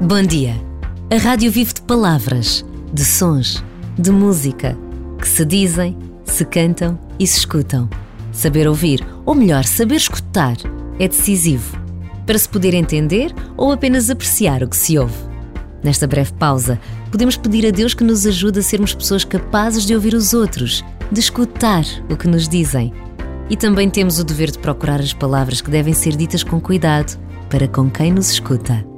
Bom dia. A rádio vive de palavras, de sons, de música, que se dizem, se cantam e se escutam. Saber ouvir, ou melhor, saber escutar, é decisivo para se poder entender ou apenas apreciar o que se ouve. Nesta breve pausa, podemos pedir a Deus que nos ajude a sermos pessoas capazes de ouvir os outros, de escutar o que nos dizem. E também temos o dever de procurar as palavras que devem ser ditas com cuidado para com quem nos escuta.